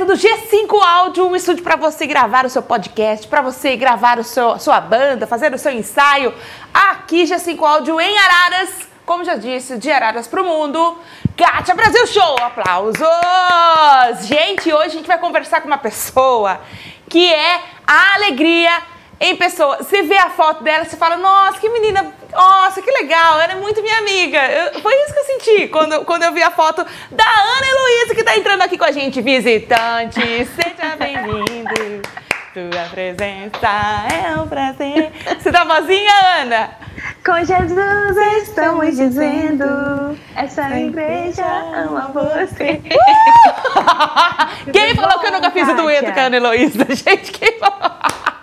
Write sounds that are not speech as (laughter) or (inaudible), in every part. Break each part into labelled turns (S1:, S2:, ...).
S1: direto do G5 Áudio, um estúdio para você gravar o seu podcast, para você gravar o seu, sua banda, fazer o seu ensaio. Aqui, G5 Áudio em Araras, como já disse, de Araras para o mundo. Kátia Brasil Show, aplausos! Gente, hoje a gente vai conversar com uma pessoa que é a alegria em pessoa. Você vê a foto dela, você fala, nossa, que menina, nossa, que legal, ela é muito minha amiga. Eu, foi isso que eu senti quando, quando eu vi a foto da Ana Heloísa, que está entrando aqui com a gente. Visitante, seja bem-vindo. Tua presença é um prazer. Você tá vozinha, Ana?
S2: Com Jesus estamos dizendo, essa igreja ama você.
S1: Uh! (laughs) Quem falou que eu nunca fiz o dueto com a Ana Heloísa? (laughs) Gente, quem falou?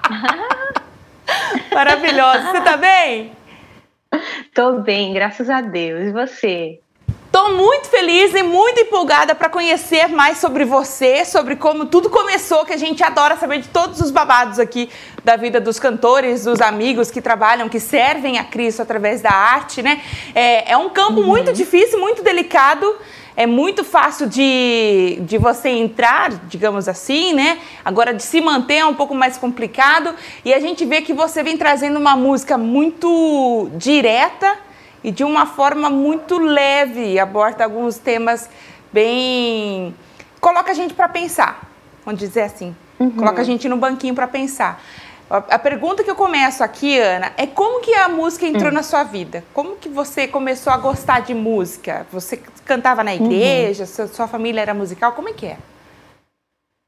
S1: (laughs) Maravilhosa. Você tá bem?
S2: Tô bem, graças a Deus. E você?
S1: Estou muito feliz e muito empolgada para conhecer mais sobre você, sobre como tudo começou, que a gente adora saber de todos os babados aqui da vida dos cantores, dos amigos que trabalham, que servem a Cristo através da arte, né? É, é um campo uhum. muito difícil, muito delicado é muito fácil de, de você entrar, digamos assim, né? Agora, de se manter é um pouco mais complicado. E a gente vê que você vem trazendo uma música muito direta e de uma forma muito leve, aborda alguns temas bem. coloca a gente para pensar, vamos dizer assim. Uhum. Coloca a gente no banquinho para pensar. A pergunta que eu começo aqui, Ana, é como que a música entrou hum. na sua vida? Como que você começou a gostar de música? Você cantava na uhum. igreja? Uhum. Sua, sua, família era musical? Como é que é?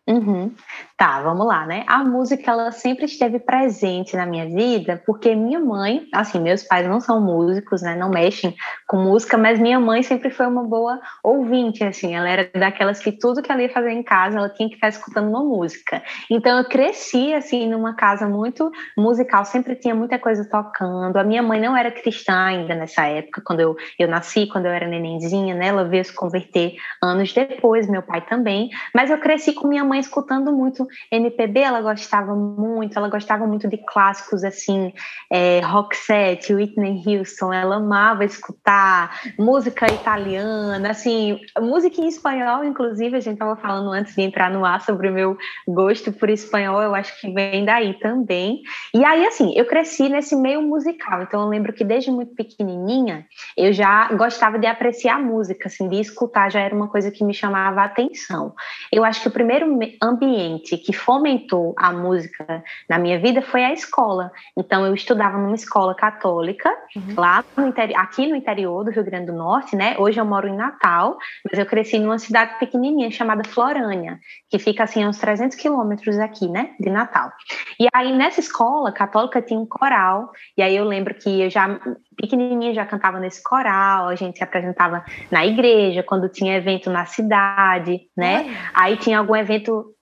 S2: Uhum. Tá, vamos lá, né? A música ela sempre esteve presente na minha vida, porque minha mãe, assim, meus pais não são músicos, né? Não mexem com música, mas minha mãe sempre foi uma boa ouvinte, assim. Ela era daquelas que tudo que ela ia fazer em casa, ela tinha que estar escutando uma música. Então eu cresci assim numa casa muito musical, sempre tinha muita coisa tocando. A minha mãe não era cristã ainda nessa época, quando eu, eu nasci, quando eu era nenenzinha, né? Ela veio se converter anos depois, meu pai também. Mas eu cresci com minha mãe escutando muito MPB, ela gostava muito, ela gostava muito de clássicos assim, é, Roxette, Whitney Houston, ela amava escutar música italiana, assim, música em espanhol, inclusive, a gente estava falando antes de entrar no ar sobre o meu gosto por espanhol, eu acho que vem daí também. E aí, assim, eu cresci nesse meio musical, então eu lembro que desde muito pequenininha eu já gostava de apreciar música, assim, de escutar já era uma coisa que me chamava a atenção. Eu acho que o primeiro ambiente que fomentou a música na minha vida foi a escola. Então, eu estudava numa escola católica, uhum. lá no interior, aqui no interior do Rio Grande do Norte, né? Hoje eu moro em Natal, mas eu cresci numa cidade pequenininha chamada Florânia, que fica assim a uns 300 quilômetros aqui, né? De Natal. E aí, nessa escola católica, tinha um coral, e aí eu lembro que eu já pequenininha já cantava nesse coral, a gente se apresentava na igreja, quando tinha evento na cidade, né? Aí tinha algum evento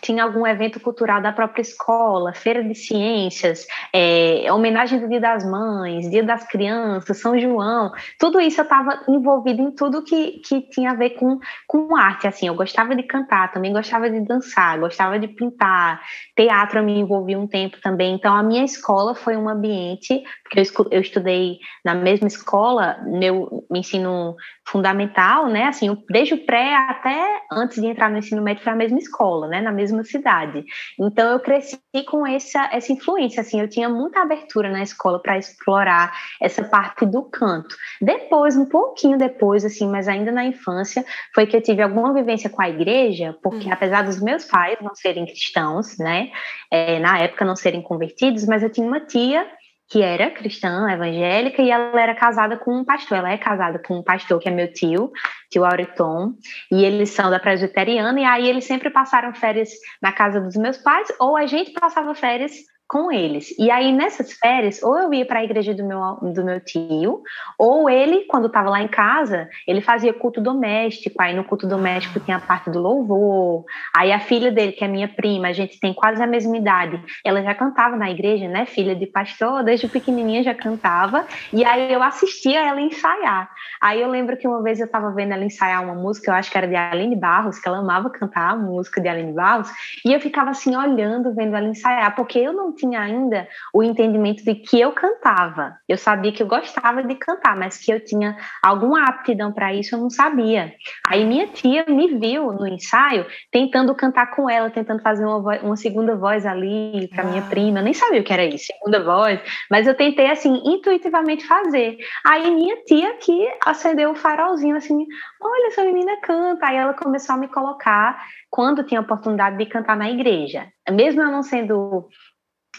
S2: tinha algum evento cultural da própria escola, feira de ciências, é, homenagem do Dia das Mães, Dia das Crianças, São João, tudo isso eu estava envolvida em tudo que, que tinha a ver com, com arte, assim, eu gostava de cantar, também gostava de dançar, gostava de pintar, teatro eu me envolvi um tempo também, então a minha escola foi um ambiente, porque eu, eu estudei na mesma escola, meu ensino fundamental, né, assim, desde o pré até antes de entrar no ensino médio foi a mesma escola, né, na mesma cidade. Então eu cresci com essa, essa influência, assim, eu tinha muita abertura na escola para explorar essa parte do canto. Depois, um pouquinho depois, assim, mas ainda na infância, foi que eu tive alguma vivência com a igreja, porque uhum. apesar dos meus pais não serem cristãos, né, é, na época não serem convertidos, mas eu tinha uma tia que era cristã, evangélica, e ela era casada com um pastor. Ela é casada com um pastor que é meu tio, tio Auriton, e eles são da presbiteriana, e aí eles sempre passaram férias na casa dos meus pais, ou a gente passava férias com eles. E aí, nessas férias, ou eu ia para a igreja do meu, do meu tio, ou ele, quando estava lá em casa, ele fazia culto doméstico. Aí, no culto doméstico, tinha a parte do louvor. Aí, a filha dele, que é minha prima, a gente tem quase a mesma idade, ela já cantava na igreja, né? Filha de pastor, desde pequenininha já cantava. E aí, eu assistia ela ensaiar. Aí, eu lembro que uma vez eu estava vendo ela ensaiar uma música, eu acho que era de Aline Barros, que ela amava cantar a música de Aline Barros, e eu ficava assim, olhando, vendo ela ensaiar, porque eu não tinha ainda o entendimento de que eu cantava. Eu sabia que eu gostava de cantar, mas que eu tinha alguma aptidão para isso, eu não sabia. Aí minha tia me viu no ensaio tentando cantar com ela, tentando fazer uma, voz, uma segunda voz ali para minha ah. prima. Eu nem sabia o que era isso, segunda voz, mas eu tentei assim intuitivamente fazer. Aí minha tia que acendeu o farolzinho assim, olha essa menina canta. Aí ela começou a me colocar quando tinha oportunidade de cantar na igreja. Mesmo eu não sendo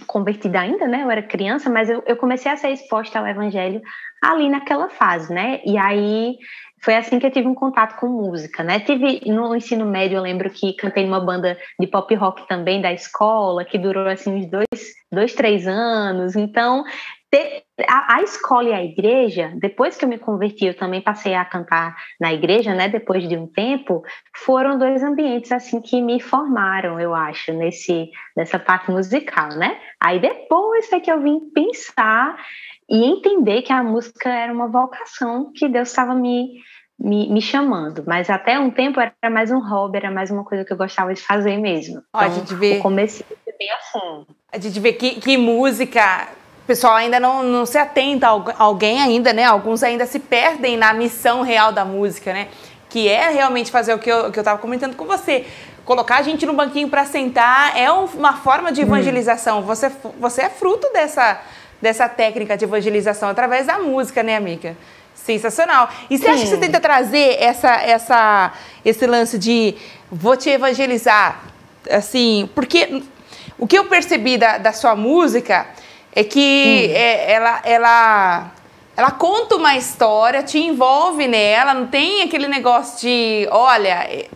S2: convertida ainda, né? Eu era criança, mas eu, eu comecei a ser exposta ao evangelho ali naquela fase, né? E aí foi assim que eu tive um contato com música, né? Tive no ensino médio, eu lembro que cantei numa banda de pop rock também da escola, que durou assim uns dois, dois três anos. Então, a, escola e a igreja, depois que eu me converti, eu também passei a cantar na igreja, né? Depois de um tempo, foram dois ambientes assim que me formaram, eu acho, nesse nessa parte musical, né? Aí depois é que eu vim pensar e entender que a música era uma vocação que Deus estava me, me, me, chamando. Mas até um tempo era mais um hobby, era mais uma coisa que eu gostava de fazer mesmo.
S1: Ó, então, a gente vê.
S2: Comecei bem assim.
S1: A gente vê que, que música. Pessoal ainda não, não se atenta a alguém ainda, né? Alguns ainda se perdem na missão real da música, né? Que é realmente fazer o que eu, que eu tava comentando com você colocar a gente no banquinho para sentar é uma forma de hum. evangelização. Hum. Você, você é fruto dessa, dessa técnica de evangelização através da música, né, amiga? Sensacional. E você Sim. acha que você tenta trazer essa, essa, esse lance de vou te evangelizar, assim, porque o que eu percebi da, da sua música é que hum. é, ela, ela, ela conta uma história, te envolve nela, não tem aquele negócio de, olha,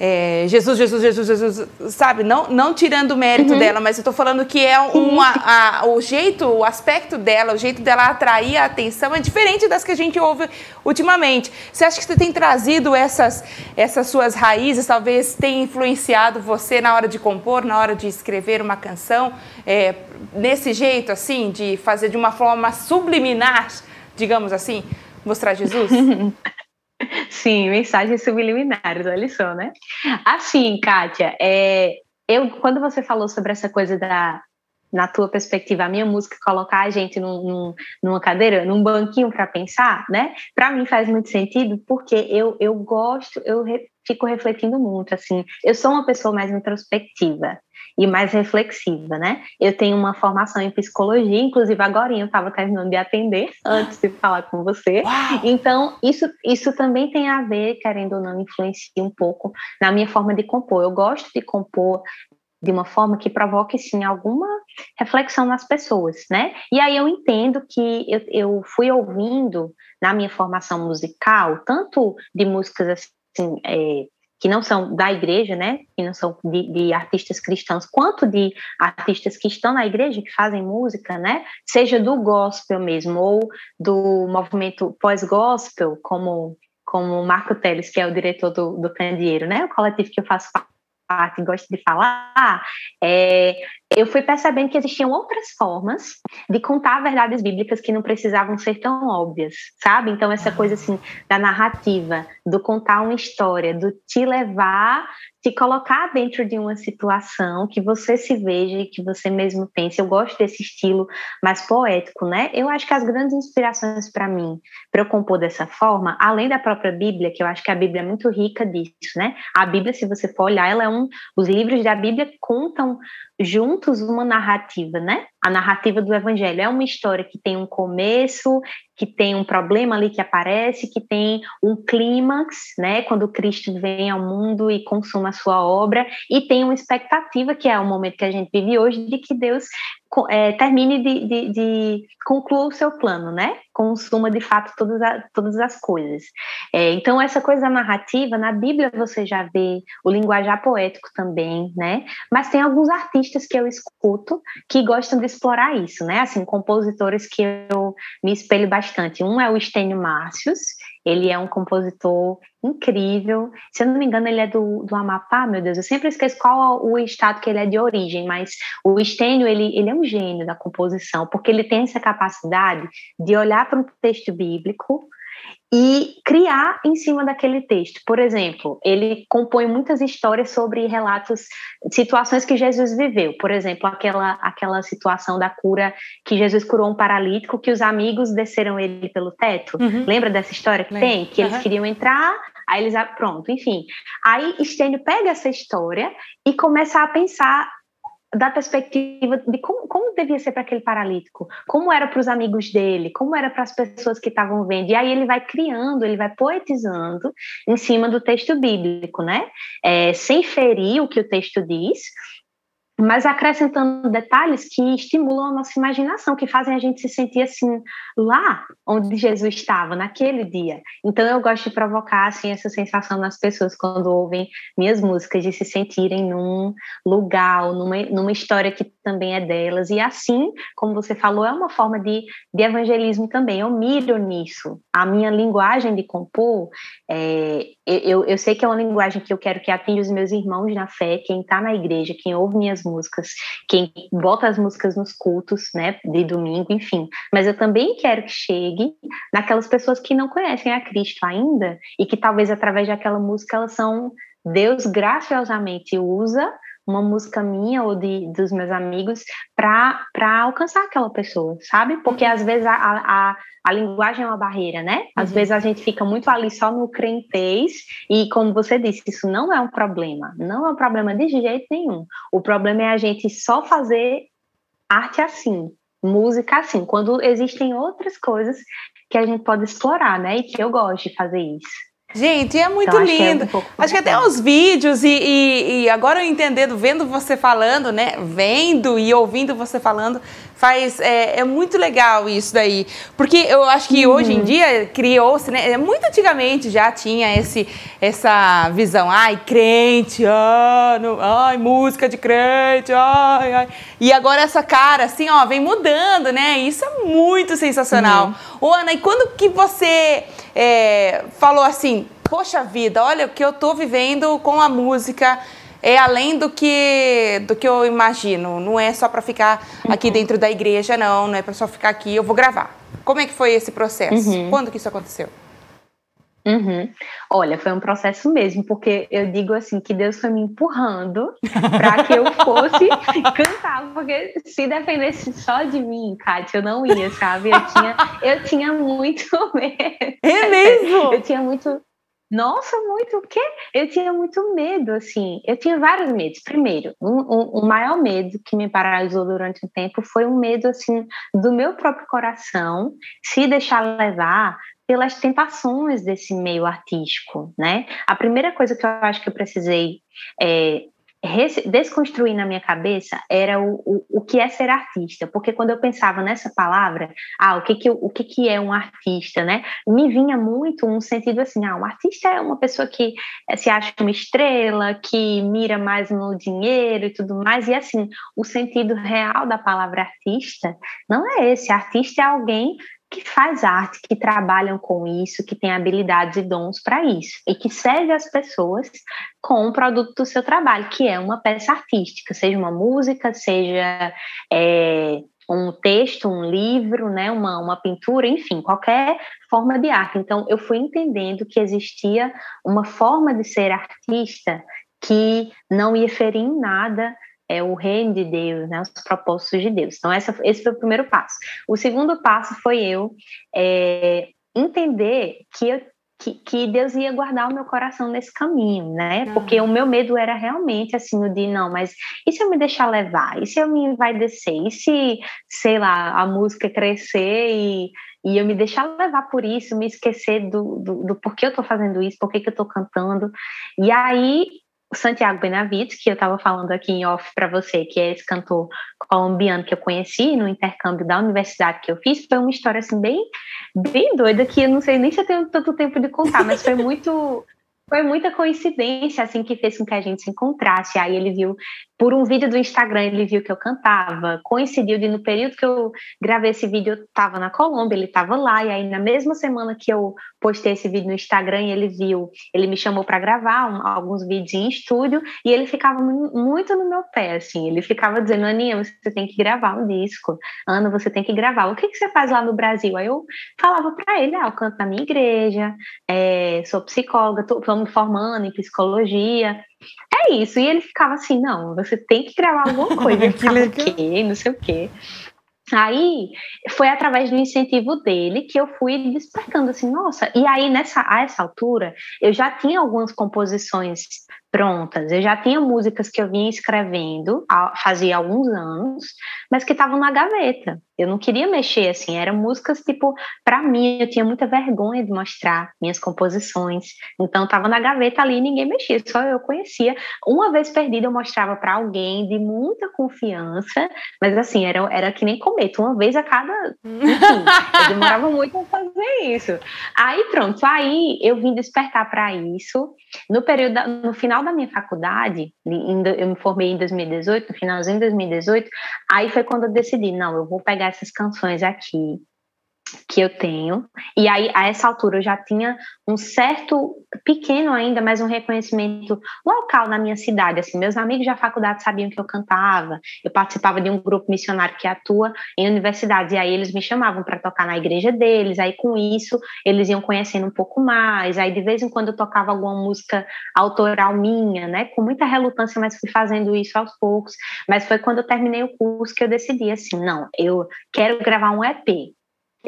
S1: é, Jesus, Jesus, Jesus, Jesus, sabe? Não, não tirando o mérito uhum. dela, mas eu tô falando que é uma, a, o jeito, o aspecto dela, o jeito dela atrair a atenção é diferente das que a gente ouve ultimamente. Você acha que você tem trazido essas, essas suas raízes, talvez tenha influenciado você na hora de compor, na hora de escrever uma canção, é, nesse jeito, assim, de fazer de uma forma subliminar, digamos assim, mostrar Jesus? (laughs)
S2: Sim, mensagens subliminares, olha só, né? Assim, Kátia, é, eu, quando você falou sobre essa coisa da, na tua perspectiva, a minha música colocar a gente num, num, numa cadeira, num banquinho para pensar, né? Para mim faz muito sentido, porque eu, eu gosto, eu re, fico refletindo muito, assim. Eu sou uma pessoa mais introspectiva e mais reflexiva, né? Eu tenho uma formação em psicologia, inclusive agora eu estava terminando de atender antes de falar com você. Uau. Então, isso, isso também tem a ver, querendo ou não, influencia um pouco na minha forma de compor. Eu gosto de compor de uma forma que provoque, sim, alguma reflexão nas pessoas, né? E aí eu entendo que eu, eu fui ouvindo na minha formação musical, tanto de músicas assim, é, que não são da igreja, né, que não são de, de, artistas cristãos, quanto de artistas que estão na igreja, que fazem música, né, seja do gospel mesmo, ou do movimento pós-gospel, como, como Marco Teles, que é o diretor do, do Candeeiro, né, o coletivo que eu faço parte, gosto de falar, é, eu fui percebendo que existiam outras formas de contar verdades bíblicas que não precisavam ser tão óbvias, sabe? Então, essa coisa assim da narrativa, do contar uma história, do te levar se colocar dentro de uma situação que você se veja e que você mesmo pense. Eu gosto desse estilo mais poético, né? Eu acho que as grandes inspirações para mim, para eu compor dessa forma, além da própria Bíblia, que eu acho que a Bíblia é muito rica disso, né? A Bíblia, se você for olhar, ela é um. Os livros da Bíblia contam juntos uma narrativa, né? A narrativa do Evangelho é uma história que tem um começo, que tem um problema ali que aparece, que tem um clímax, né? Quando Cristo vem ao mundo e consuma a sua obra, e tem uma expectativa, que é o momento que a gente vive hoje, de que Deus é, termine de, de, de conclua o seu plano, né? Consuma de fato todas, a, todas as coisas. É, então, essa coisa narrativa, na Bíblia você já vê o linguajar poético também, né? Mas tem alguns artistas que eu escuto que gostam de explorar isso, né? Assim, compositores que eu me espelho bastante. Um é o Estênio Márcios, ele é um compositor incrível. Se eu não me engano, ele é do, do Amapá, meu Deus, eu sempre esqueço qual o estado que ele é de origem, mas o Estênio, ele, ele é um gênio da composição, porque ele tem essa capacidade de olhar para um texto bíblico e criar em cima daquele texto. Por exemplo, ele compõe muitas histórias sobre relatos, situações que Jesus viveu. Por exemplo, aquela, aquela situação da cura que Jesus curou um paralítico, que os amigos desceram ele pelo teto. Uhum. Lembra dessa história que Lembra. tem? Que eles uhum. queriam entrar, aí eles. Pronto, enfim. Aí Stênio pega essa história e começa a pensar da perspectiva de como, como devia ser para aquele paralítico, como era para os amigos dele, como era para as pessoas que estavam vendo. E aí ele vai criando, ele vai poetizando em cima do texto bíblico, né? É, sem ferir o que o texto diz, mas acrescentando detalhes que estimulam a nossa imaginação, que fazem a gente se sentir assim lá onde Jesus estava naquele dia. Então eu gosto de provocar assim essa sensação nas pessoas quando ouvem minhas músicas de se sentirem num lugar, numa, numa história que também é delas. E assim, como você falou, é uma forma de, de evangelismo também. Eu miro nisso. A minha linguagem de compor, é, eu, eu sei que é uma linguagem que eu quero que atinja os meus irmãos na fé, quem está na igreja, quem ouve minhas músicas, quem bota as músicas nos cultos, né, de domingo, enfim. Mas eu também quero que chegue naquelas pessoas que não conhecem a Cristo ainda e que talvez através daquela música elas são Deus graciosamente usa uma música minha ou de, dos meus amigos para alcançar aquela pessoa, sabe? Porque às vezes a, a, a linguagem é uma barreira, né? Às uhum. vezes a gente fica muito ali só no crentez e, como você disse, isso não é um problema. Não é um problema de jeito nenhum. O problema é a gente só fazer arte assim, música assim, quando existem outras coisas que a gente pode explorar, né? E que eu gosto de fazer isso.
S1: Gente, é muito então, lindo. Acho que, é um acho que até os vídeos e, e, e, agora eu entendendo, vendo você falando, né? Vendo e ouvindo você falando, faz é, é muito legal isso daí, porque eu acho que uhum. hoje em dia criou-se, né? Muito antigamente já tinha esse essa visão, ai crente, ai, no, ai música de crente, ai, ai, e agora essa cara assim, ó, vem mudando, né? Isso é muito sensacional. Uhum. Ô, Ana, e quando que você é, falou assim: Poxa vida, olha o que eu estou vivendo com a música é além do que do que eu imagino. Não é só para ficar aqui uhum. dentro da igreja, não. Não é para só ficar aqui. Eu vou gravar. Como é que foi esse processo? Uhum. Quando que isso aconteceu?
S2: Uhum. Olha, foi um processo mesmo, porque eu digo assim que Deus foi me empurrando para que eu fosse (laughs) cantar, porque se dependesse só de mim, Kátia, eu não ia, sabe? Eu tinha, eu tinha muito (laughs) medo.
S1: É mesmo?
S2: Eu tinha muito. Nossa, muito o quê? Eu tinha muito medo, assim. Eu tinha vários medos. Primeiro, um, um, o maior medo que me paralisou durante um tempo foi um medo, assim, do meu próprio coração se deixar levar pelas tentações desse meio artístico, né? A primeira coisa que eu acho que eu precisei é, desconstruir na minha cabeça era o, o, o que é ser artista, porque quando eu pensava nessa palavra, ah, o que que, o que que é um artista, né? Me vinha muito um sentido assim, ah, um artista é uma pessoa que eh, se acha uma estrela, que mira mais no dinheiro e tudo mais, e assim, o sentido real da palavra artista não é esse, artista é alguém que faz arte, que trabalham com isso, que tem habilidades e dons para isso, e que serve as pessoas com o produto do seu trabalho, que é uma peça artística, seja uma música, seja é, um texto, um livro, né, uma, uma pintura, enfim, qualquer forma de arte. Então, eu fui entendendo que existia uma forma de ser artista que não ia ferir em nada é o reino de Deus, né, os propósitos de Deus. Então, essa, esse foi o primeiro passo. O segundo passo foi eu é, entender que, eu, que, que, Deus ia guardar o meu coração nesse caminho, né? Uhum. Porque o meu medo era realmente assim, o de não, mas e se eu me deixar levar? E se eu me vai descer? E se, sei lá, a música crescer e, e eu me deixar levar por isso, me esquecer do, do, do porquê eu tô fazendo isso, porquê que eu tô cantando. E aí o Santiago Benavides, que eu estava falando aqui em off para você, que é esse cantor colombiano que eu conheci no intercâmbio da universidade que eu fiz, foi uma história assim bem, bem doida que eu não sei nem se eu tenho tanto tempo de contar, mas foi muito (laughs) foi muita coincidência assim que fez com que a gente se encontrasse. Aí ele viu por um vídeo do Instagram, ele viu que eu cantava. Coincidiu de no período que eu gravei esse vídeo, eu estava na Colômbia, ele estava lá. E aí na mesma semana que eu postei esse vídeo no Instagram, ele viu, ele me chamou para gravar um, alguns vídeos em estúdio e ele ficava muito no meu pé, assim. Ele ficava dizendo: Aninha, você tem que gravar um disco. Ana, você tem que gravar. O que que você faz lá no Brasil? Aí eu falava para ele: Ah, eu canto na minha igreja, é, sou psicóloga, tô, me formando em psicologia. É isso. E ele ficava assim: não, você tem que gravar alguma (laughs) coisa. que legal. Quê? Não sei o quê. Aí foi através do incentivo dele que eu fui despertando assim, nossa. E aí nessa a essa altura eu já tinha algumas composições prontas. Eu já tinha músicas que eu vinha escrevendo fazia alguns anos, mas que estavam na gaveta. Eu não queria mexer assim, eram músicas tipo, para mim, eu tinha muita vergonha de mostrar minhas composições. Então estava na gaveta ali e ninguém mexia, só eu conhecia. Uma vez perdida eu mostrava para alguém de muita confiança, mas assim, era, era que nem cometa, uma vez a cada, enfim, eu demorava (laughs) muito a fazer isso. Aí pronto, aí eu vim despertar para isso. No período no final da minha faculdade, eu me formei em 2018, no finalzinho de 2018, aí foi quando eu decidi, não, eu vou pegar essas canções aqui que eu tenho. E aí, a essa altura, eu já tinha um certo, pequeno ainda, mas um reconhecimento local na minha cidade. Assim, meus amigos da faculdade sabiam que eu cantava, eu participava de um grupo missionário que atua em universidades, e aí eles me chamavam para tocar na igreja deles. Aí, com isso, eles iam conhecendo um pouco mais. Aí, de vez em quando, eu tocava alguma música autoral minha, né, com muita relutância, mas fui fazendo isso aos poucos. Mas foi quando eu terminei o curso que eu decidi assim: não, eu quero gravar um EP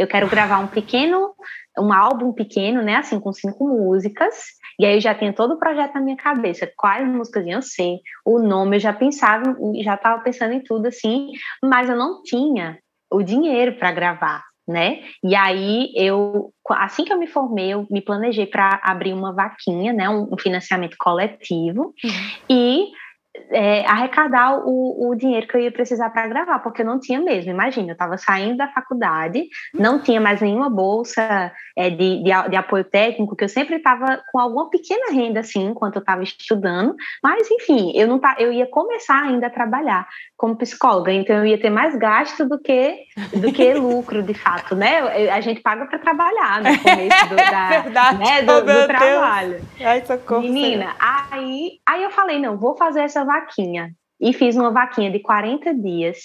S2: eu quero gravar um pequeno, um álbum pequeno, né, assim, com cinco músicas, e aí eu já tinha todo o projeto na minha cabeça, quais músicas iam ser, o nome, eu já pensava, já estava pensando em tudo, assim, mas eu não tinha o dinheiro para gravar, né? E aí eu, assim que eu me formei, eu me planejei para abrir uma vaquinha, né, um, financiamento coletivo, uhum. e é, arrecadar o, o dinheiro que eu ia precisar para gravar, porque eu não tinha mesmo. Imagina, eu estava saindo da faculdade, não tinha mais nenhuma bolsa é, de, de, de, apoio técnico, que eu sempre estava com alguma pequena renda, assim, enquanto eu estava estudando, mas, enfim, eu, não tá, eu ia começar ainda a trabalhar como psicóloga, então eu ia ter mais gasto do que, do que (laughs) lucro, de fato, né? A gente paga para trabalhar no (laughs) começo do, da,
S1: Verdade,
S2: né, do,
S1: oh,
S2: do trabalho.
S1: Ai, socorro,
S2: Menina, aí, aí eu falei, não, vou fazer essa vaquinha. E fiz uma vaquinha de 40 dias,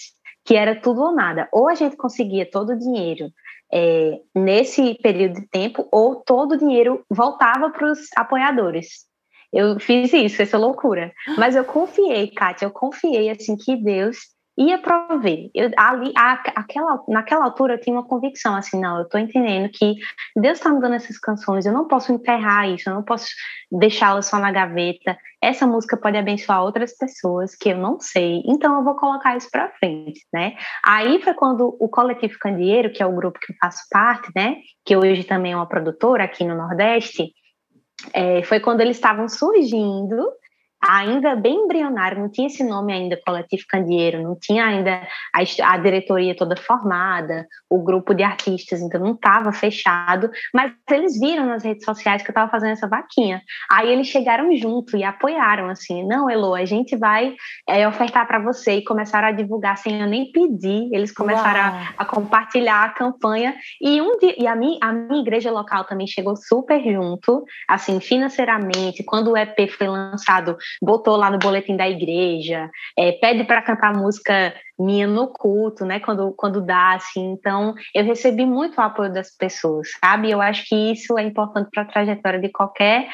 S2: que era tudo ou nada. Ou a gente conseguia todo o dinheiro é, nesse período de tempo, ou todo o dinheiro voltava para os apoiadores. Eu fiz isso, essa loucura. Mas eu confiei, Kátia, eu confiei assim que Deus ia prover. Eu, ali, a, aquela, naquela altura eu tinha uma convicção, assim, não, eu estou entendendo que Deus está me dando essas canções, eu não posso enterrar isso, eu não posso deixá-las só na gaveta. Essa música pode abençoar outras pessoas que eu não sei, então eu vou colocar isso para frente, né? Aí foi quando o Coletivo Candeeiro, que é o grupo que eu faço parte, né, que hoje também é uma produtora aqui no Nordeste, é, foi quando eles estavam surgindo ainda bem embrionário, não tinha esse nome ainda, Coletivo Candeeiro, não tinha ainda a, a diretoria toda formada, o grupo de artistas, então não estava fechado, mas eles viram nas redes sociais que eu estava fazendo essa vaquinha. Aí eles chegaram junto e apoiaram, assim, não, Elo, a gente vai é, ofertar para você, e começaram a divulgar sem eu nem pedir, eles começaram a, a, compartilhar a campanha, e, um dia, e a, minha, a minha igreja local também chegou super junto, assim, financeiramente, quando o EP foi lançado, botou lá no boletim da igreja, é, pede para cantar música minha no culto, né? Quando, quando dá, assim. Então, eu recebi muito apoio das pessoas, sabe? Eu acho que isso é importante para a trajetória de qualquer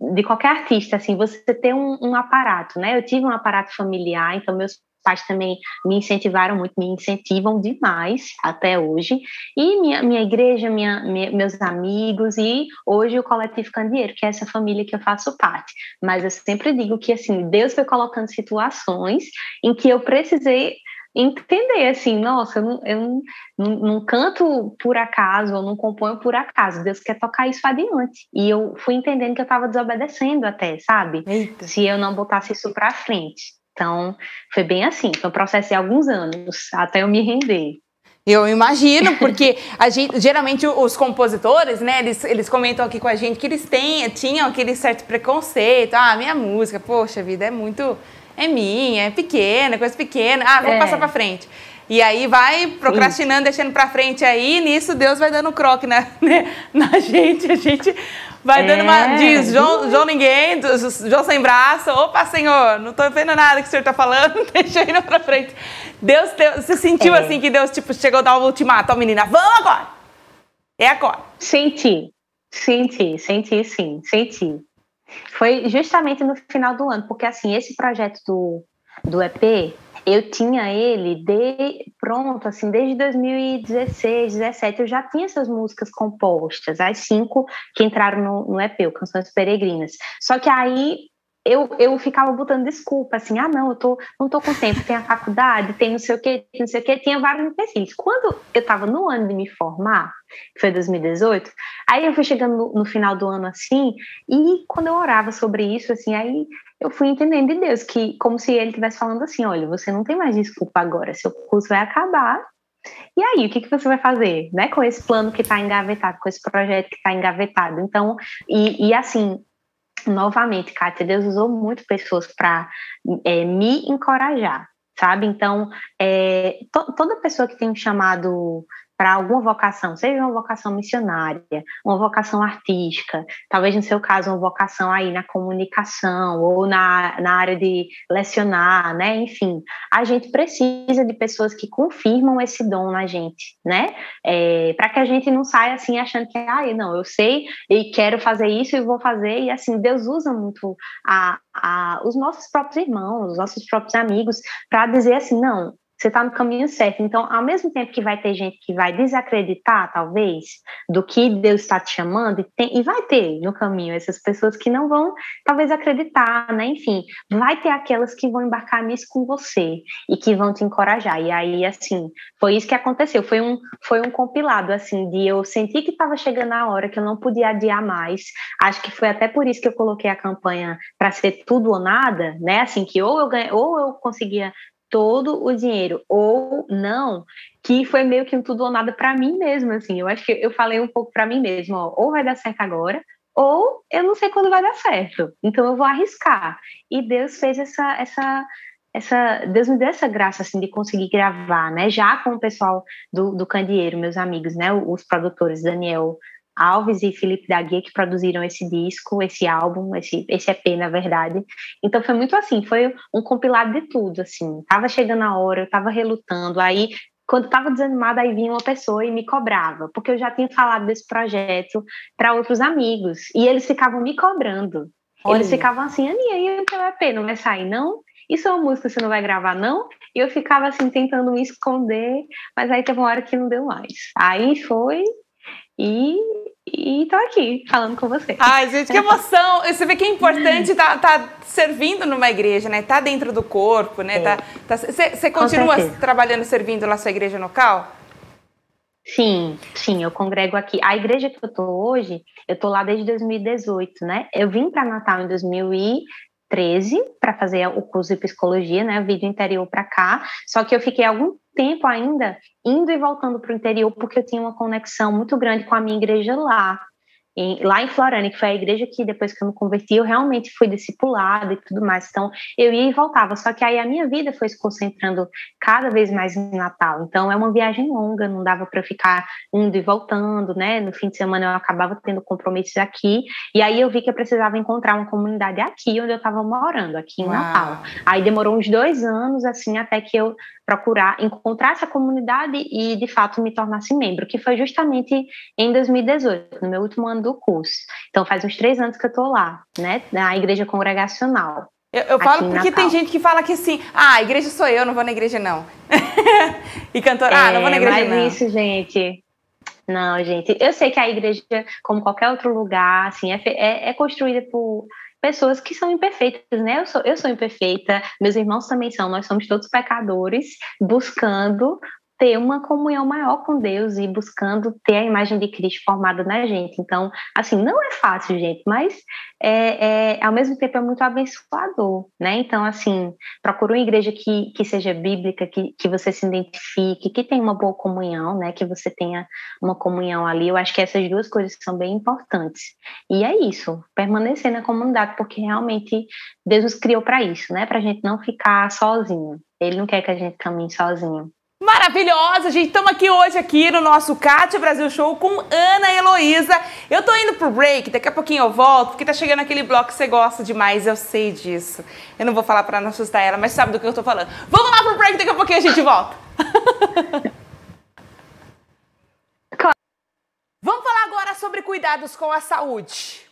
S2: de qualquer artista, assim, você ter um, um, aparato, né? Eu tive um aparato familiar, então meus pais também me incentivaram muito, me incentivam demais até hoje. E minha, minha igreja, minha, minha, meus amigos e hoje o Coletivo Candeeiro, que é essa família que eu faço parte. Mas eu sempre digo que, assim, Deus foi colocando situações em que eu precisei entender assim, nossa, eu, não, eu não, não, canto por acaso, eu não componho por acaso, Deus quer tocar isso adiante. E eu fui entendendo que eu estava desobedecendo até, sabe? Eita. Se eu não botasse isso para frente. Então, foi bem assim, foi um processo de alguns anos, até eu me render.
S1: Eu imagino, (laughs) porque a gente, geralmente os compositores, né, eles, eles comentam aqui com a gente que eles têm, tinham aquele certo preconceito. Ah, minha música, poxa vida, é muito. É minha, é pequena, coisa pequena. Ah, vou é. passar pra frente. E aí vai procrastinando, deixando pra frente aí, e nisso Deus vai dando croque na, (laughs) né, na gente. A gente vai é. dando uma. É. Diz, João, João ninguém, João sem braço. Opa, Senhor, não tô vendo nada que o senhor tá falando, (laughs) deixa indo pra frente. Deus, Deus você sentiu é. assim que Deus tipo, chegou a dar um ultimato, ó, menina, vamos agora! É agora.
S2: Senti, senti, senti sim, senti. Foi justamente no final do ano, porque assim, esse projeto do, do EP, eu tinha ele de pronto, assim, desde 2016, 2017, eu já tinha essas músicas compostas, as cinco que entraram no, no EP, o Canções Peregrinas. Só que aí eu, eu ficava botando desculpa, assim, ah, não, eu tô, não tô com tempo, tem a faculdade, tem não sei o quê, não sei o quê, tinha vários empecilhos. Quando eu estava no ano de me formar, que foi 2018, aí eu fui chegando no, no, final do ano, assim, e quando eu orava sobre isso, assim, aí eu fui entendendo de Deus, que como se ele estivesse falando assim, olha, você não tem mais desculpa agora, seu curso vai acabar, e aí, o que, que você vai fazer, né, com esse plano que está engavetado, com esse projeto que está engavetado? Então, e, e assim, novamente, Kátia, Deus usou muito pessoas para é, me encorajar, sabe? Então, é, to, toda pessoa que tem um chamado para alguma vocação, seja uma vocação missionária, uma vocação artística, talvez no seu caso uma vocação aí na comunicação ou na, na área de lecionar, né? Enfim, a gente precisa de pessoas que confirmam esse dom na gente, né? É, para que a gente não saia assim achando que, ah, não, eu sei e quero fazer isso e vou fazer e assim Deus usa muito a, a, os nossos próprios irmãos, os nossos próprios amigos para dizer assim, não, você está no caminho certo. Então, ao mesmo tempo que vai ter gente que vai desacreditar, talvez, do que Deus está te chamando, e, tem, e, vai ter no caminho essas pessoas que não vão, talvez, acreditar, né? Enfim, vai ter aquelas que vão embarcar nisso com você e que vão te encorajar. E aí, assim, foi isso que aconteceu. Foi um, foi um compilado, assim, de eu sentir que estava chegando a hora que eu não podia adiar mais. Acho que foi até por isso que eu coloquei a campanha para ser tudo ou nada, né? Assim, que ou eu, ganha, ou eu conseguia todo o dinheiro ou não, que foi meio que um tudo ou nada para mim mesma, assim. Eu acho que eu falei um pouco para mim mesma, ó, ou vai dar certo agora, ou eu não sei quando vai dar certo. Então eu vou arriscar. E Deus fez essa essa essa Deus me deu essa graça assim de conseguir gravar, né? Já com o pessoal do, do Candeeiro, meus amigos, né? Os produtores Daniel Alves e Felipe Daguia que produziram esse disco, esse álbum, esse, esse EP, na verdade. Então foi muito assim, foi um compilado de tudo, assim. Tava chegando a hora, eu tava relutando, aí quando estava desanimada, aí vinha uma pessoa e me cobrava, porque eu já tinha falado desse projeto para outros amigos, e eles ficavam me cobrando. Olha. Eles ficavam assim, Aninha, e o teu EP não vai sair, não? Isso é uma música que você não vai gravar, não? E eu ficava assim, tentando me esconder, mas aí teve uma hora que não deu mais. Aí foi, e e tô aqui falando com você.
S1: Ai, gente, que emoção! Você vê que é importante estar tá, tá servindo numa igreja, né? Tá dentro do corpo, né? Tá, tá, você, você continua trabalhando, servindo lá na sua igreja local?
S2: Sim, sim, eu congrego aqui. A igreja que eu tô hoje, eu tô lá desde 2018, né? Eu vim para Natal em 2013 para fazer o curso de psicologia, né? Do interior para cá, só que eu fiquei algum tempo ainda indo e voltando para o interior, porque eu tinha uma conexão muito grande com a minha igreja lá em, lá em Florânia, que foi a igreja que depois que eu me converti, eu realmente fui discipulada e tudo mais. Então, eu ia e voltava. Só que aí a minha vida foi se concentrando cada vez mais em Natal. Então, é uma viagem longa, não dava para ficar indo e voltando, né? No fim de semana eu acabava tendo compromissos aqui. E aí eu vi que eu precisava encontrar uma comunidade aqui, onde eu estava morando, aqui em Uau. Natal. Aí demorou uns dois anos, assim, até que eu procurar encontrar essa comunidade e de fato me tornasse membro, que foi justamente em 2018, no meu último ano do curso. Então faz uns três anos que eu estou lá, né, na igreja congregacional.
S1: Eu, eu falo porque tem gente que fala que assim, ah, a igreja sou eu, não vou na igreja não. (laughs) e cantora, é, ah, não vou na é, igreja
S2: mas
S1: não.
S2: isso, gente, não, gente, eu sei que a igreja, como qualquer outro lugar, assim, é, é, é construída por pessoas que são imperfeitas, né? Eu sou, eu sou imperfeita, meus irmãos também são, nós somos todos pecadores buscando ter uma comunhão maior com Deus e buscando ter a imagem de Cristo formada na gente. Então, assim, não é fácil, gente, mas é, é, ao mesmo tempo é muito abençoador, né? Então, assim, procura uma igreja que, que seja bíblica, que, que você se identifique, que tenha uma boa comunhão, né? Que você tenha uma comunhão ali. Eu acho que essas duas coisas são bem importantes. E é isso, permanecer na comunidade, porque realmente Deus nos criou para isso, né? Para a gente não ficar sozinho. Ele não quer que a gente caminhe sozinho.
S1: Maravilhosa, gente. Estamos aqui hoje aqui no nosso Cátia Brasil Show com Ana Heloísa. Eu tô indo pro break, daqui a pouquinho eu volto, porque tá chegando aquele bloco que você gosta demais, eu sei disso. Eu não vou falar para não assustar ela, mas sabe do que eu tô falando. Vamos lá pro break, daqui a pouquinho a gente volta. (laughs) Vamos falar agora sobre cuidados com a saúde.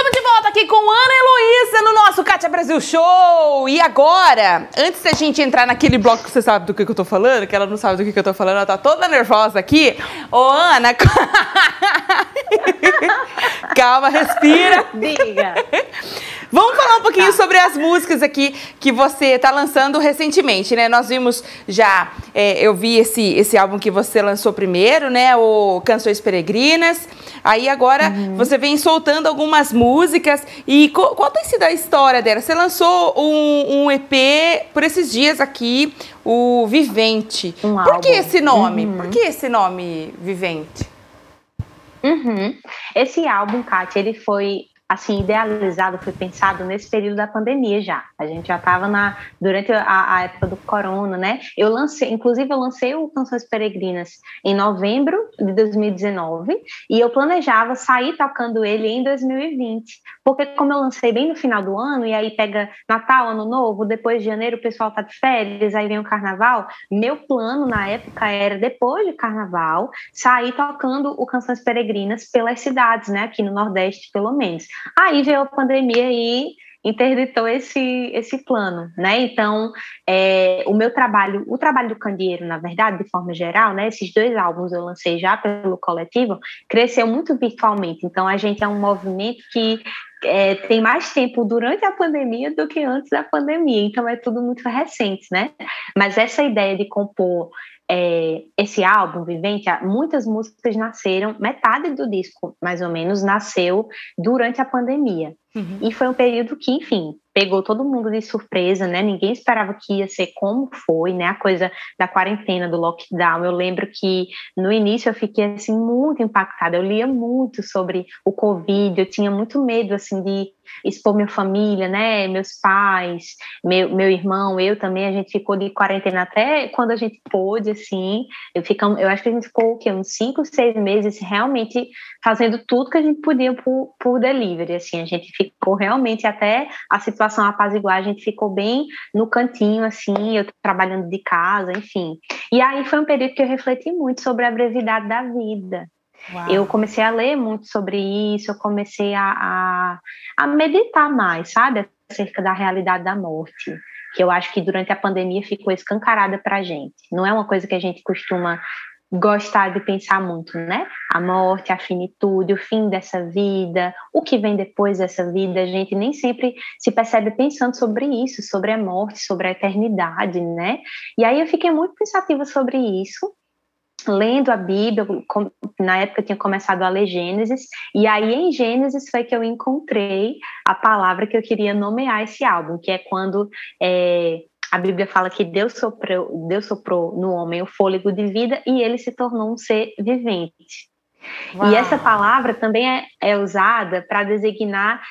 S1: Estamos de volta aqui com Ana Heloísa no nosso Kátia Brasil Show! E agora, antes da gente entrar naquele bloco que você sabe do que, que eu tô falando, que ela não sabe do que, que eu tô falando, ela tá toda nervosa aqui. Ô, Ana, (laughs) calma, respira.
S2: Diga.
S1: Vamos falar um pouquinho tá. sobre as músicas aqui que você está lançando recentemente, né? Nós vimos já, é, eu vi esse, esse álbum que você lançou primeiro, né? O Canções Peregrinas. Aí agora uhum. você vem soltando algumas músicas. E qual, qual tem sido a história dela? Você lançou um, um EP por esses dias aqui, o Vivente. Um por álbum. que esse nome? Uhum. Por que esse nome Vivente?
S2: Uhum. Esse álbum, Kátia, ele foi assim idealizado, foi pensado nesse período da pandemia já. A gente já estava na durante a, a, época do corona, né? Eu lancei, inclusive eu lancei o Canções Peregrinas em novembro de 2019 e eu planejava sair tocando ele em 2020, porque como eu lancei bem no final do ano e aí pega Natal, Ano Novo, depois de janeiro o pessoal tá de férias, aí vem o Carnaval. Meu plano na época era depois de Carnaval sair tocando o Canções Peregrinas pelas cidades, né? Aqui no Nordeste, pelo menos. Aí veio a pandemia e interditou esse, esse plano, né? Então, é, o meu trabalho, o trabalho do Candeeiro, na verdade, de forma geral, né? Esses dois álbuns eu lancei já pelo coletivo, cresceu muito virtualmente. Então, a gente é um movimento que é, tem mais tempo durante a pandemia do que antes da pandemia. Então, é tudo muito recente, né? Mas essa ideia de compor é, esse álbum, Vivente, muitas músicas nasceram, metade do disco, mais ou menos, nasceu durante a pandemia. Uhum. E foi um período que, enfim, pegou todo mundo de surpresa, né? Ninguém esperava que ia ser como foi, né? A coisa da quarentena, do lockdown. Eu lembro que no início eu fiquei assim muito impactada. Eu lia muito sobre o Covid, eu tinha muito medo assim de expor minha família, né? Meus pais, meu, meu irmão, eu também, a gente ficou de quarentena até quando a gente pôde, assim. Eu, ficamos, eu acho que a gente ficou o quê? uns cinco, seis meses realmente fazendo tudo que a gente podia por, por delivery, assim. A gente ficou realmente até a situação apaziguar, a gente ficou bem no cantinho, assim, eu trabalhando de casa, enfim. E aí foi um período que eu refleti muito sobre a brevidade da vida. Eu comecei a ler muito sobre isso, eu comecei a, a, a meditar mais, sabe, acerca da realidade da morte que eu acho que durante a pandemia ficou escancarada para a gente. Não é uma coisa que a gente costuma gostar de pensar muito, né? A morte, a finitude, o fim dessa vida, o que vem depois dessa vida, a gente nem sempre se percebe pensando sobre isso, sobre a morte, sobre a eternidade, né? E aí eu fiquei muito pensativa sobre isso, lendo a Bíblia, na época eu tinha começado a ler Gênesis, e aí em Gênesis foi que eu encontrei a palavra que eu queria nomear esse álbum, que é quando é, a Bíblia fala que Deus soprou, Deus soprou no homem o fôlego de vida e ele se tornou um ser vivente. Uau. E essa palavra também é, é usada para designar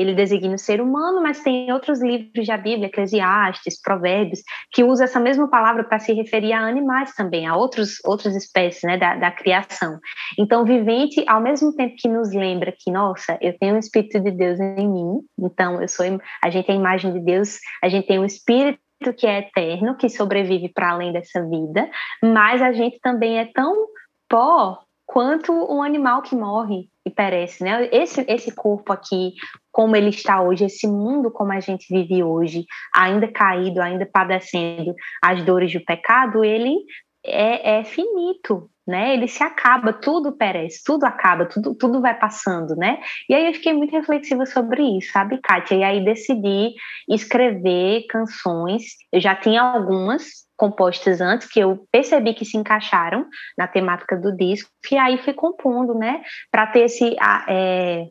S2: ele designa o ser humano, mas tem outros livros da Bíblia, Eclesiastes, Provérbios, que usa essa mesma palavra para se referir a animais também, a outros, outras espécies né, da, da criação. Então, vivente, ao mesmo tempo que nos lembra que, nossa, eu tenho o Espírito de Deus em mim, então eu sou, a gente é a imagem de Deus, a gente tem um Espírito que é eterno, que sobrevive para além dessa vida, mas a gente também é tão pó quanto um animal que morre e perece, né? Esse, esse corpo aqui, como ele está hoje, esse mundo como a gente vive hoje, ainda caído, ainda padecendo as dores do pecado, ele é, é finito, né? Ele se acaba, tudo perece, tudo acaba, tudo, tudo vai passando, né? E aí eu fiquei muito reflexiva sobre isso, sabe, Kátia? E aí decidi escrever canções, eu já tinha algumas, compostas antes, que eu percebi que se encaixaram na temática do disco, e aí fui compondo, né, para ter esse, é,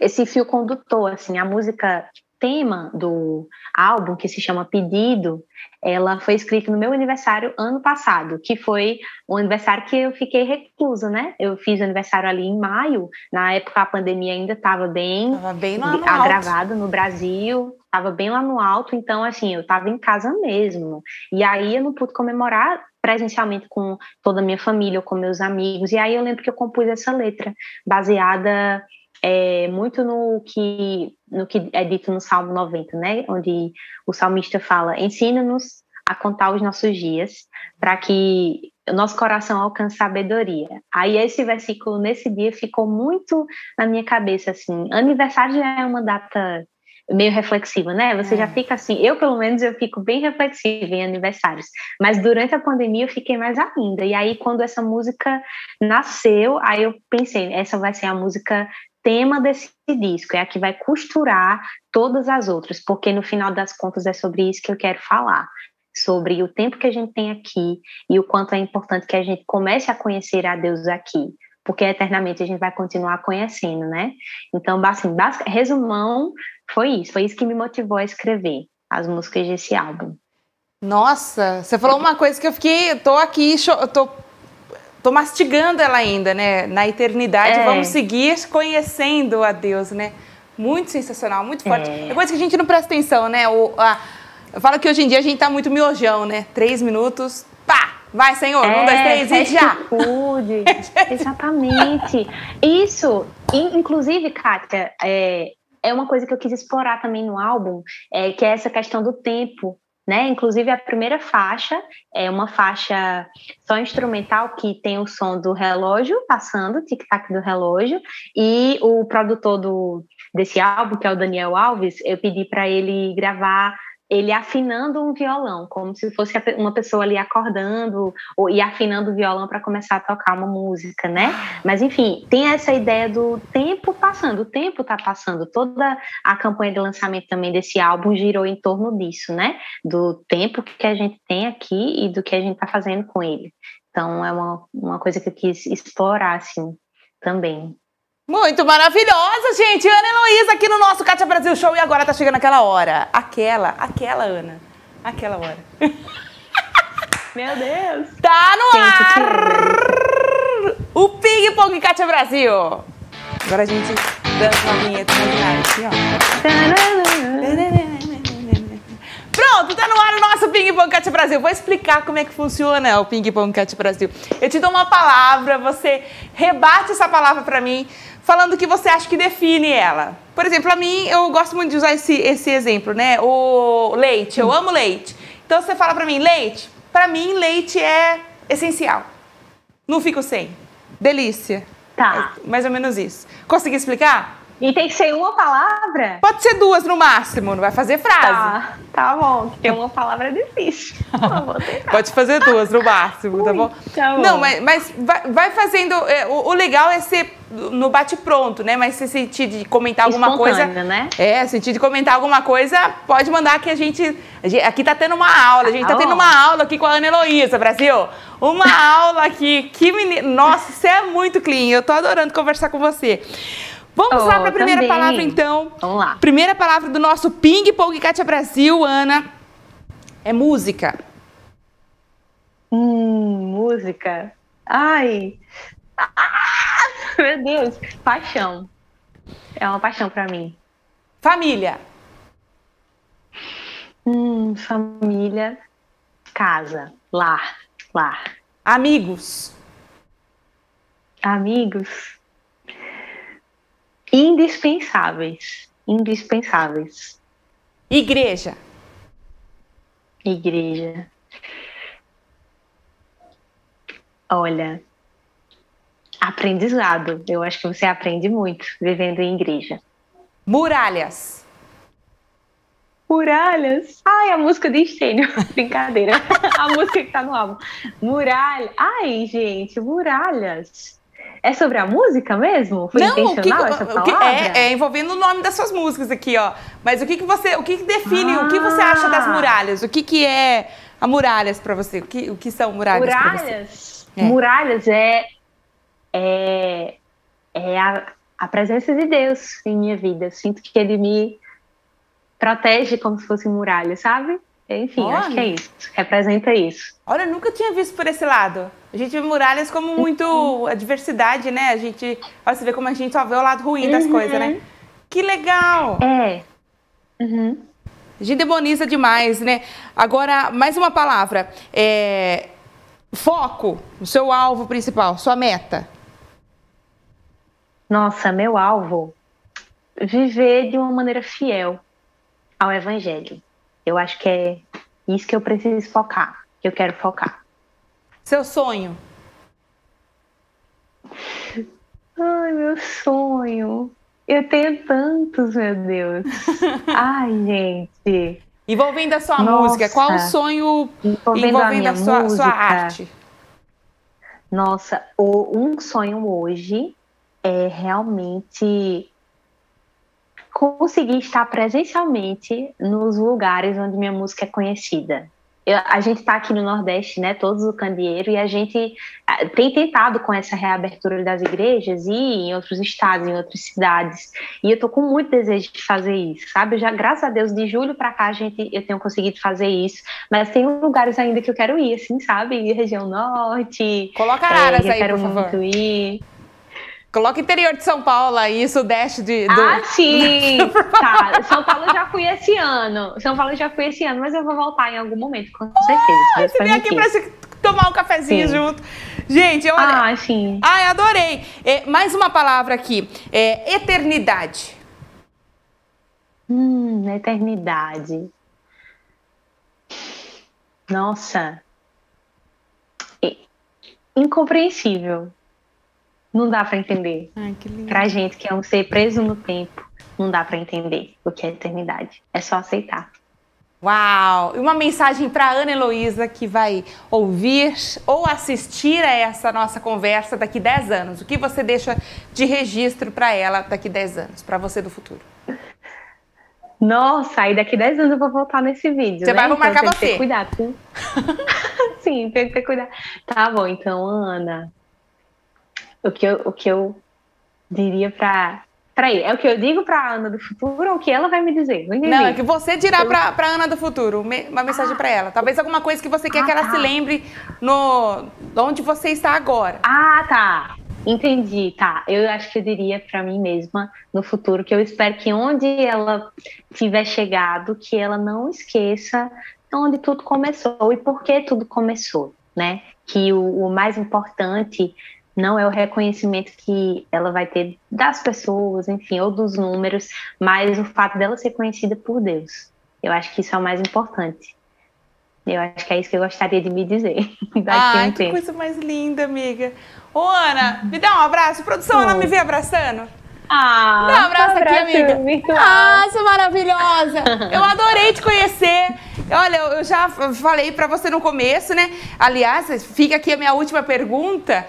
S2: esse fio condutor, assim, a música tema do álbum, que se chama Pedido, ela foi escrita no meu aniversário ano passado, que foi um aniversário que eu fiquei reclusa, né? Eu fiz aniversário ali em maio, na época a pandemia ainda estava bem,
S1: tava bem no
S2: agravada no Brasil, estava bem lá no alto, então assim, eu estava em casa mesmo. E aí eu não pude comemorar presencialmente com toda a minha família ou com meus amigos. E aí eu lembro que eu compus essa letra baseada é, muito no que, no que é dito no Salmo 90, né? Onde o salmista fala: ensina-nos a contar os nossos dias para que nosso coração alcance sabedoria. Aí esse versículo nesse dia ficou muito na minha cabeça assim. Aniversário é uma data meio reflexiva, né? Você é. já fica assim, eu pelo menos eu fico bem reflexiva em aniversários, mas durante a pandemia eu fiquei mais ainda. E aí quando essa música nasceu, aí eu pensei, essa vai ser a música tema desse disco, é a que vai costurar todas as outras, porque no final das contas é sobre isso que eu quero falar, sobre o tempo que a gente tem aqui e o quanto é importante que a gente comece a conhecer a Deus aqui, porque eternamente a gente vai continuar conhecendo, né? Então, assim, resumão, foi isso, foi isso que me motivou a escrever as músicas desse álbum.
S1: Nossa, você falou uma coisa que eu fiquei, eu tô aqui, eu tô tô mastigando ela ainda, né? Na eternidade, é. vamos seguir conhecendo a Deus, né? Muito sensacional, muito forte. É, é coisa que a gente não presta atenção, né? O, a, eu falo que hoje em dia a gente tá muito miojão, né? Três minutos, pá! Vai, Senhor, é, um, dois, três e já!
S2: Food. (laughs) Exatamente. Isso, inclusive, Kátia, é, é uma coisa que eu quis explorar também no álbum, é, que é essa questão do tempo né? Inclusive a primeira faixa é uma faixa só instrumental que tem o som do relógio passando, tic-tac do relógio, e o produtor do, desse álbum, que é o Daniel Alves, eu pedi para ele gravar ele afinando um violão, como se fosse uma pessoa ali acordando ou, e afinando o violão para começar a tocar uma música, né? Mas enfim, tem essa ideia do tempo passando, o tempo está passando. Toda a campanha de lançamento também desse álbum girou em torno disso, né? Do tempo que a gente tem aqui e do que a gente está fazendo com ele. Então é uma, uma coisa que eu quis explorar assim também.
S1: Muito maravilhosa, gente. Ana Heloísa aqui no nosso Cátia Brasil Show e agora tá chegando aquela hora. Aquela, aquela, Ana. Aquela hora. (laughs)
S2: Meu Deus.
S1: Tá no ar! O Ping Pong Cátia Brasil. Agora a gente dança uma vinheta imaginária aqui, ó. Pronto, tá no ar o nosso Ping Pong Cat Brasil. Vou explicar como é que funciona o Ping Pong Cat Brasil. Eu te dou uma palavra, você rebate essa palavra para mim falando o que você acha que define ela. Por exemplo, a mim, eu gosto muito de usar esse, esse exemplo, né? O leite, eu amo leite. Então você fala para mim, leite, para mim leite é essencial. Não fico sem. Delícia.
S2: Tá.
S1: É mais ou menos isso. Consegui explicar?
S2: E tem que ser uma palavra?
S1: Pode ser duas no máximo, não vai fazer frase.
S2: Tá, tá bom, porque uma palavra é difícil. (laughs)
S1: Pode fazer duas no máximo, tá Ui, tá bom? Tá bom. Não, mas, mas vai, vai fazendo. É, o, o, legal é ser no bate-pronto, né? Mas se sentir de comentar alguma coisa.
S2: Né?
S1: É, sentir de comentar alguma coisa, pode mandar que a gente. A gente aqui tá tendo uma aula, a gente tá, tá tendo uma aula aqui com a Ana Heloísa, Brasil. Uma (laughs) aula aqui. Que menina. Nossa, você é muito clean. Eu tô adorando conversar com você. Vamos oh, lá para a primeira também. palavra, então.
S2: Vamos lá.
S1: Primeira palavra do nosso Ping Pong Kátia Brasil, Ana, é música.
S2: Hum, música. Ai. Ah, meu Deus. Paixão. É uma paixão para mim.
S1: Família.
S2: Hum, família, casa, lar, lar.
S1: Amigos.
S2: Amigos. Indispensáveis. Indispensáveis.
S1: Igreja.
S2: Igreja. Olha, aprendizado. Eu acho que você aprende muito vivendo em igreja.
S1: Muralhas.
S2: Muralhas. Ai, a música de Estênio. (laughs) Brincadeira. a música que tá no álbum. Muralha. Ai, gente, muralhas. É sobre a música mesmo? Foi
S1: Não,
S2: intencional
S1: que,
S2: essa
S1: o
S2: palavra?
S1: é, é envolvendo o nome das suas músicas aqui, ó. Mas o que, que você, o que, que define, o que você acha das
S2: Ah.
S1: muralhas? O que, que é a muralhas para você? O que, o que são muralhas?
S2: Muralhas.
S1: É.
S2: Muralhas é, é, é a, a presença de Deus em minha vida. Eu sinto que ele me protege como se fosse muralha, sabe? Enfim,
S1: Olha.
S2: acho que é isso. Representa isso.
S1: Olha, eu nunca tinha visto por esse lado. A gente vê muralhas como muito a diversidade, né? A gente, olha, você vê como a gente só vê o lado ruim das
S2: Uhum.
S1: coisas, né? Que legal!
S2: É. Uhum.
S1: A gente demoniza demais, né? Agora, mais uma palavra. É, Foco, o seu alvo principal, sua meta.
S2: Nossa, meu alvo viver de uma maneira fiel ao evangelho. Eu acho que é isso que eu preciso focar, que eu quero focar.
S1: Seu sonho.
S2: Ai, meu sonho. Eu tenho tantos, meu Deus. (laughs) Ai, gente.
S1: Envolvendo a sua
S2: Nossa.
S1: música, qual o sonho
S2: Envolvendo, a
S1: envolvendo
S2: minha
S1: a sua, sua arte?
S2: Nossa, um sonho hoje é realmente conseguir estar presencialmente nos lugares onde minha música é conhecida. Eu- a gente está aqui no Nordeste, né, todos o candeeiro, e a gente tem tentado com essa reabertura das igrejas e em outros estados, em outras cidades. E eu tô com muito desejo de fazer isso, sabe? Já, graças a Deus, de julho para cá a gente eu tenho conseguido fazer isso, mas tem lugares ainda que eu quero ir, assim, sabe? Região Norte,
S1: Coloca
S2: é,
S1: Araras
S2: eu
S1: aí,
S2: quero
S1: por favor.
S2: muito ir.
S1: Coloca interior de São Paulo aí, sudeste de, do...
S2: Ah, sim! (laughs) tá, São Paulo eu já fui esse ano. São Paulo eu já fui esse ano, mas eu vou voltar em algum momento, com certeza. Deus
S1: Você vem aqui pra se tomar um cafezinho
S2: Sim.
S1: junto. Gente, olha...
S2: Ah, sim.
S1: Ai, adorei. É, mais uma palavra aqui. É, eternidade.
S2: Hum, eternidade. Nossa. Incompreensível. Não dá para entender.
S1: Ai, que lindo.
S2: Pra gente que é um ser preso no tempo, não dá para entender o que é eternidade. É só aceitar.
S1: Uau! E uma mensagem para Ana Heloísa que vai ouvir ou assistir a essa nossa conversa daqui 10 anos. O que você deixa de registro para ela daqui 10 anos, para você do futuro?
S2: Nossa, aí daqui 10 anos eu vou voltar nesse vídeo.
S1: Você
S2: né?
S1: vai, vou marcar
S2: tem que
S1: você.
S2: ter cuidado. (laughs) Sim, tem que ter cuidado. Tá bom, então, Ana. O que eu, o que eu diria pra. Peraí, é o que eu digo pra Ana do futuro ou o que ela vai me dizer? Não.
S1: Não, é que você dirá
S2: Eu-
S1: para Ana do futuro, uma mensagem para ela. Talvez alguma coisa que você quer
S2: Ah,
S1: que ela
S2: tá.
S1: se lembre no onde você está agora.
S2: Ah, tá. Entendi, tá. Eu acho que eu diria pra mim mesma no futuro que eu espero que onde ela tiver chegado, que ela não esqueça onde tudo começou e por que tudo começou, né? Que o, o mais importante não é o reconhecimento que ela vai ter das pessoas, enfim, ou dos números, mas o fato dela ser conhecida por Deus. Eu acho que isso é o mais importante. Eu acho que é isso que eu gostaria de me dizer. (laughs) daqui
S1: Ai,
S2: um
S1: que
S2: tempo.
S1: coisa mais linda, amiga. Ô, Ana, me dá um abraço. Produção, ela me vê abraçando?
S2: Ah,
S1: Dá um abraço aqui, amiga.
S2: Virtual.
S1: Ah, maravilhosa. Eu adorei te conhecer. Olha, eu eu já falei pra você no começo, né? Aliás, fica aqui a minha última pergunta.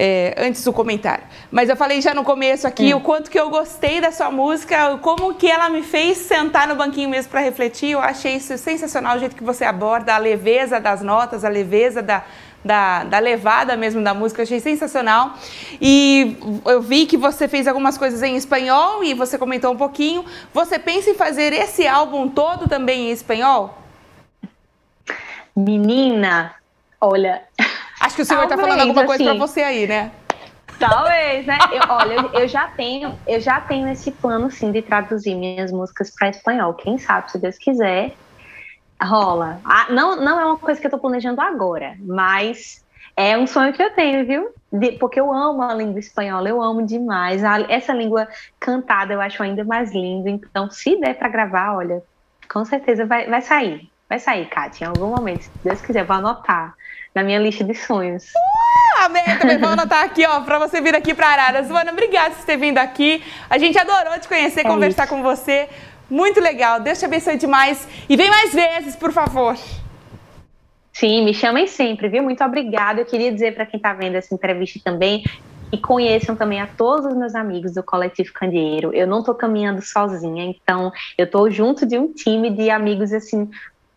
S1: É, antes do comentário. Mas eu falei já no começo aqui o quanto que eu gostei da sua música, como que ela me fez sentar no banquinho mesmo para refletir. Eu achei isso sensacional, o jeito que você aborda, a leveza das notas, a leveza da, da, da levada mesmo da música, eu achei sensacional. E eu vi que você fez algumas coisas em espanhol e você comentou um pouquinho. Você pensa em fazer esse álbum todo também em espanhol?
S2: Menina, olha, (laughs)
S1: Acho que o senhor está falando alguma coisa para
S2: assim.
S1: você aí, né?
S2: Talvez, né? Eu, olha, eu, já tenho, eu já tenho esse plano sim de traduzir minhas músicas para espanhol. Quem sabe, se Deus quiser, rola. Ah, não, não é uma coisa que eu tô planejando agora, mas é um sonho que eu tenho, viu? De, porque eu amo a língua espanhola, eu amo demais. A, essa língua cantada eu acho ainda mais linda. Então, se der para gravar, olha, com certeza vai, vai sair. Vai sair, Kátia, em algum momento. Se Deus quiser, vou anotar na minha lista de sonhos.
S1: Uh, amém, também vou anotar aqui, ó, para você vir aqui para Araras. Ana, obrigada por ter vindo aqui. A gente adorou te conhecer, é conversar isso. com você. Muito legal. Deus te abençoe demais. E vem mais vezes, por favor.
S2: Sim, me chamem sempre, viu? Muito obrigada. Eu queria dizer para quem está vendo essa entrevista também e conheçam também a todos os meus amigos do Coletivo Candeeiro. Eu não estou caminhando sozinha, então eu estou junto de um time de amigos assim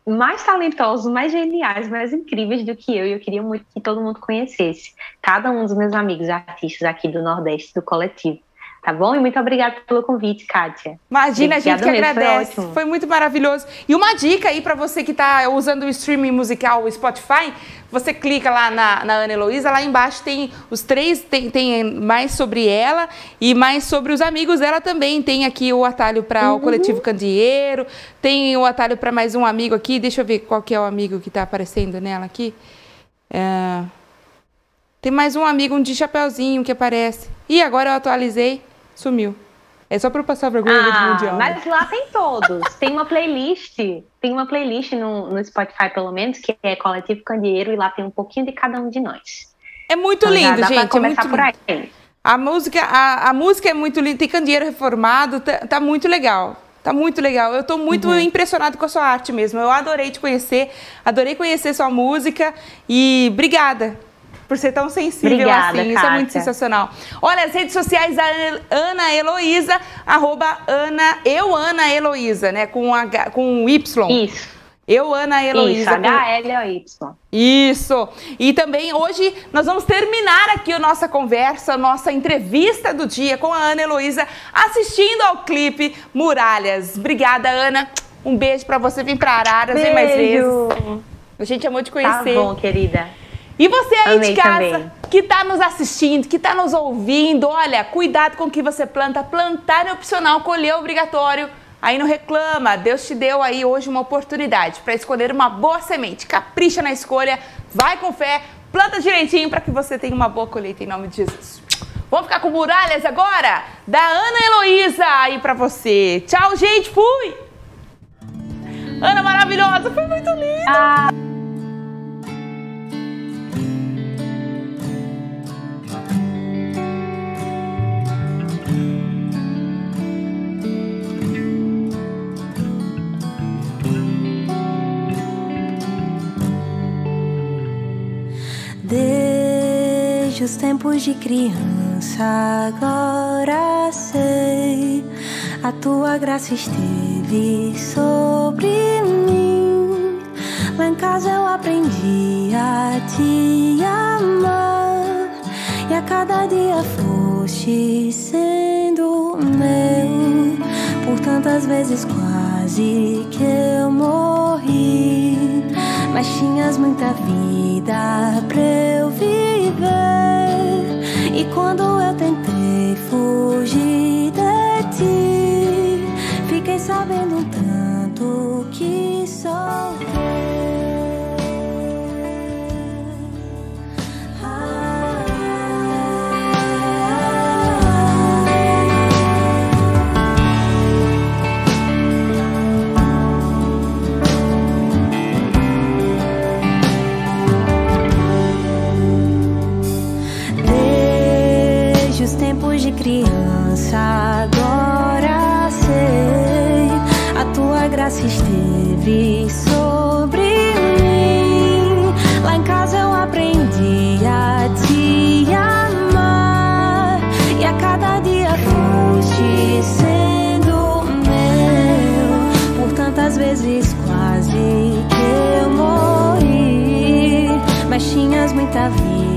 S2: mais talentosos, mais geniais, mais incríveis do que eu. E eu queria muito que todo mundo conhecesse cada um dos meus amigos artistas aqui do Nordeste do Coletivo tá bom? E muito obrigada pelo convite, Kátia.
S1: Imagina, a gente que agradece. Foi, foi, muito maravilhoso. E uma dica aí para você que está usando o streaming musical, o Spotify, você clica lá na, na Ana Heloísa, lá embaixo tem os três, tem, tem mais sobre ela e mais sobre os amigos dela também. Tem aqui o atalho para uhum. o Coletivo Candeeiro, tem o atalho para mais um amigo aqui. Deixa eu ver qual que é o amigo que está aparecendo nela aqui. É... Tem mais um amigo, um de chapeuzinho que aparece. E agora eu atualizei. Sumiu. É só para passar vergonha ah, mundial.
S2: Mas lá tem todos. (laughs) tem uma playlist. Tem uma playlist no, no Spotify, pelo menos, que é Coletivo Candeeiro, e lá tem um pouquinho de cada um de nós.
S1: É muito então, lindo, gente. é muito por aí. Lindo. A música, a, a música é muito linda, tem candeeiro reformado, tá, tá muito legal. Tá muito legal. Eu tô muito uhum. impressionado com a sua arte mesmo. Eu adorei te conhecer, adorei conhecer sua música e obrigada por ser tão sensível
S2: Obrigada,
S1: assim. Isso é muito sensacional. Olha, as redes sociais da Ana Heloísa, arroba Ana, eu Ana Heloísa, né? Com, H, com Y.
S2: Isso.
S1: Eu, Ana Heloísa. Isso,
S2: H-L-O-Y.
S1: Isso. E também hoje nós vamos terminar aqui a nossa conversa, a nossa entrevista do dia com a Ana Heloísa, assistindo ao clipe Muralhas. Obrigada, Ana. Um beijo para você vir para Araras,
S2: beijo.
S1: vem mais vezes. A gente amou te conhecer.
S2: Tá bom, querida.
S1: E você aí Amei de casa também. que está nos assistindo, que está nos ouvindo, olha, cuidado com o que você planta. Plantar é opcional, colher é obrigatório. Aí não reclama, Deus te deu aí hoje uma oportunidade para escolher uma boa semente. Capricha na escolha, vai com fé, planta direitinho para que você tenha uma boa colheita em nome de Jesus. Vamos ficar com muralhas agora? Da Ana Heloísa aí para você. Tchau, gente, fui! Ana maravilhosa, foi muito linda! Ah.
S3: Desde os tempos de criança, agora sei. A tua graça esteve sobre mim. Lá em casa eu aprendi a te amar. E a cada dia foste sendo meu. Por tantas vezes quase que eu morri mas tinhas muita vida pra eu viver. E quando eu tentei fugir de ti, fiquei sabendo tanto criança, agora sei. A tua graça esteve sobre mim. Lá em casa eu aprendi a te amar. E a cada dia foste sendo meu. Por tantas vezes quase que eu morri. Mas tinhas muita vida